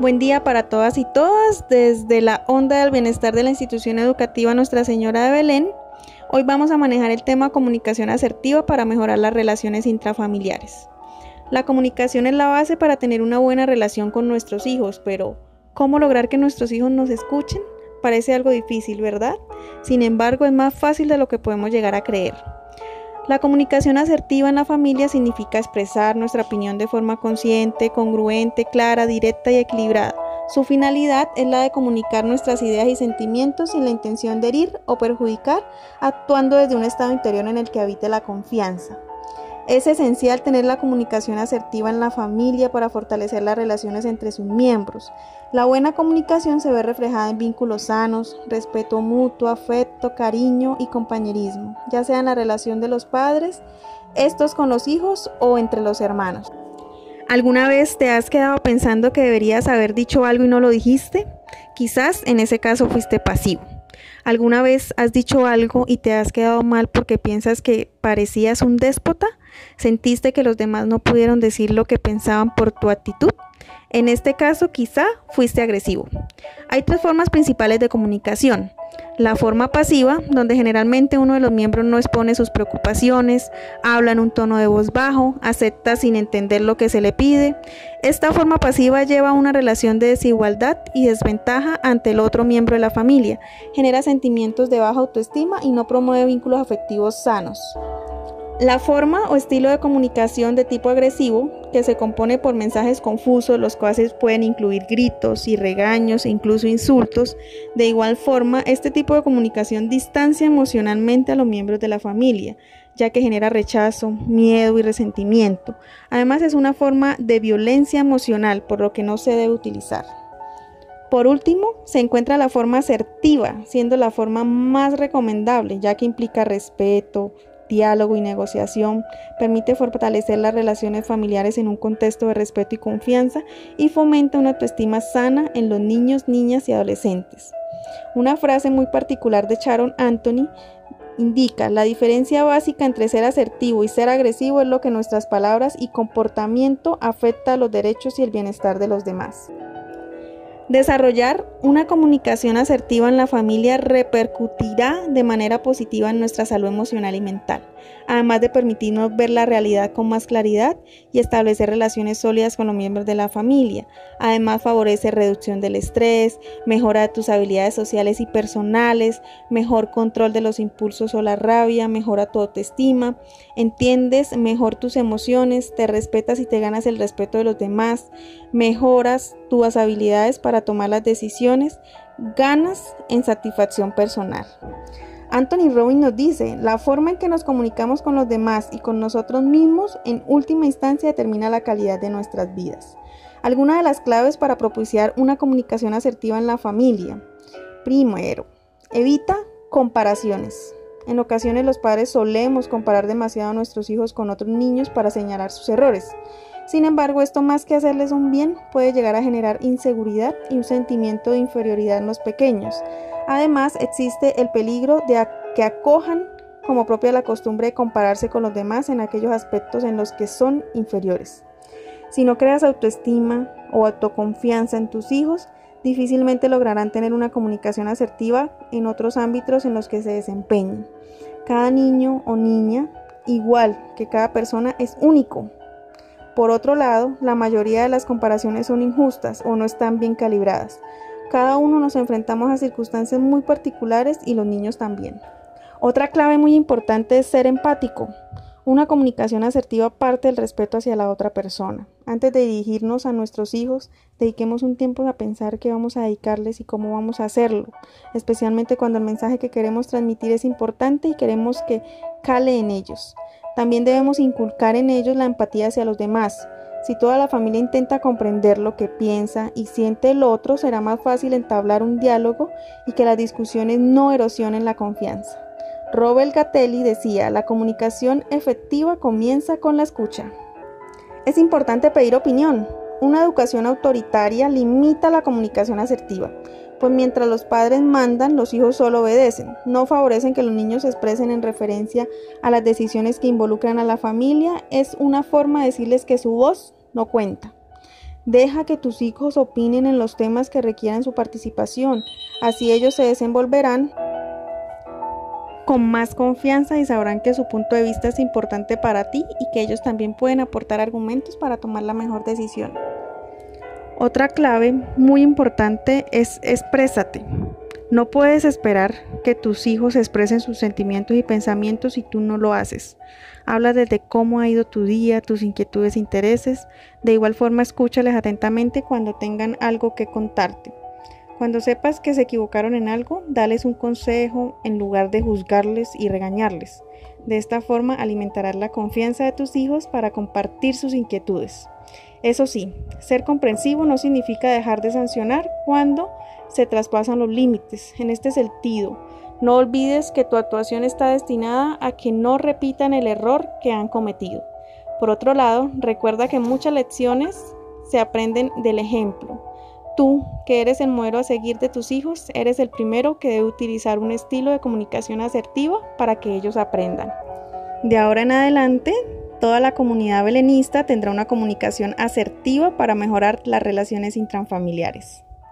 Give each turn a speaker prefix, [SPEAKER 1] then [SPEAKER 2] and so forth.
[SPEAKER 1] Buen día para todas y todas. Desde la onda del bienestar de la institución educativa Nuestra Señora de Belén, hoy vamos a manejar el tema comunicación asertiva para mejorar las relaciones intrafamiliares. La comunicación es la base para tener una buena relación con nuestros hijos, pero ¿cómo lograr que nuestros hijos nos escuchen? Parece algo difícil, ¿verdad? Sin embargo, es más fácil de lo que podemos llegar a creer. La comunicación asertiva en la familia significa expresar nuestra opinión de forma consciente, congruente, clara, directa y equilibrada. Su finalidad es la de comunicar nuestras ideas y sentimientos sin la intención de herir o perjudicar, actuando desde un estado interior en el que habite la confianza. Es esencial tener la comunicación asertiva en la familia para fortalecer las relaciones entre sus miembros. La buena comunicación se ve reflejada en vínculos sanos, respeto mutuo, afecto, cariño y compañerismo, ya sea en la relación de los padres, estos con los hijos o entre los hermanos. ¿Alguna vez te has quedado pensando que deberías haber dicho algo y no lo dijiste? Quizás en ese caso fuiste pasivo. ¿Alguna vez has dicho algo y te has quedado mal porque piensas que parecías un déspota? ¿Sentiste que los demás no pudieron decir lo que pensaban por tu actitud? En este caso, quizá fuiste agresivo. Hay tres formas principales de comunicación. La forma pasiva, donde generalmente uno de los miembros no expone sus preocupaciones, habla en un tono de voz bajo, acepta sin entender lo que se le pide. Esta forma pasiva lleva a una relación de desigualdad y desventaja ante el otro miembro de la familia, genera sentimientos de baja autoestima y no promueve vínculos afectivos sanos. La forma o estilo de comunicación de tipo agresivo, que se compone por mensajes confusos, los cuales pueden incluir gritos y regaños e incluso insultos, de igual forma, este tipo de comunicación distancia emocionalmente a los miembros de la familia, ya que genera rechazo, miedo y resentimiento. Además, es una forma de violencia emocional, por lo que no se debe utilizar. Por último, se encuentra la forma asertiva, siendo la forma más recomendable, ya que implica respeto, diálogo y negociación, permite fortalecer las relaciones familiares en un contexto de respeto y confianza y fomenta una autoestima sana en los niños, niñas y adolescentes. Una frase muy particular de Sharon Anthony indica la diferencia básica entre ser asertivo y ser agresivo es lo que nuestras palabras y comportamiento afecta a los derechos y el bienestar de los demás. Desarrollar una comunicación asertiva en la familia repercutirá de manera positiva en nuestra salud emocional y mental, además de permitirnos ver la realidad con más claridad y establecer relaciones sólidas con los miembros de la familia. Además favorece reducción del estrés, mejora de tus habilidades sociales y personales, mejor control de los impulsos o la rabia, mejora tu autoestima, entiendes mejor tus emociones, te respetas y te ganas el respeto de los demás, mejoras tus habilidades para tomar las decisiones, ganas en satisfacción personal. Anthony Robbins nos dice, la forma en que nos comunicamos con los demás y con nosotros mismos en última instancia determina la calidad de nuestras vidas. Algunas de las claves para propiciar una comunicación asertiva en la familia. Primero, evita comparaciones. En ocasiones los padres solemos comparar demasiado a nuestros hijos con otros niños para señalar sus errores. Sin embargo, esto más que hacerles un bien puede llegar a generar inseguridad y un sentimiento de inferioridad en los pequeños. Además, existe el peligro de que acojan como propia la costumbre de compararse con los demás en aquellos aspectos en los que son inferiores. Si no creas autoestima o autoconfianza en tus hijos, difícilmente lograrán tener una comunicación asertiva en otros ámbitos en los que se desempeñen. Cada niño o niña, igual que cada persona, es único por otro lado, la mayoría de las comparaciones son injustas o no están bien calibradas. Cada uno nos enfrentamos a circunstancias muy particulares y los niños también. Otra clave muy importante es ser empático. Una comunicación asertiva parte del respeto hacia la otra persona. Antes de dirigirnos a nuestros hijos, dediquemos un tiempo a pensar qué vamos a dedicarles y cómo vamos a hacerlo, especialmente cuando el mensaje que queremos transmitir es importante y queremos que cale en ellos. También debemos inculcar en ellos la empatía hacia los demás. Si toda la familia intenta comprender lo que piensa y siente el otro, será más fácil entablar un diálogo y que las discusiones no erosionen la confianza. Robert Gatelli decía, la comunicación efectiva comienza con la escucha. Es importante pedir opinión. Una educación autoritaria limita la comunicación asertiva pues mientras los padres mandan, los hijos solo obedecen. No favorecen que los niños se expresen en referencia a las decisiones que involucran a la familia. Es una forma de decirles que su voz no cuenta. Deja que tus hijos opinen en los temas que requieran su participación, así ellos se desenvolverán con más confianza y sabrán que su punto de vista es importante para ti y que ellos también pueden aportar argumentos para tomar la mejor decisión. Otra clave muy importante es exprésate. No puedes esperar que tus hijos expresen sus sentimientos y pensamientos si tú no lo haces. Habla desde cómo ha ido tu día, tus inquietudes e intereses. De igual forma, escúchales atentamente cuando tengan algo que contarte. Cuando sepas que se equivocaron en algo, dales un consejo en lugar de juzgarles y regañarles. De esta forma alimentarás la confianza de tus hijos para compartir sus inquietudes. Eso sí, ser comprensivo no significa dejar de sancionar cuando se traspasan los límites. En este sentido, no olvides que tu actuación está destinada a que no repitan el error que han cometido. Por otro lado, recuerda que muchas lecciones se aprenden del ejemplo. Tú, que eres el modelo a seguir de tus hijos, eres el primero que debe utilizar un estilo de comunicación asertiva para que ellos aprendan. De ahora en adelante, toda la comunidad belenista tendrá una comunicación asertiva para mejorar las relaciones intrafamiliares.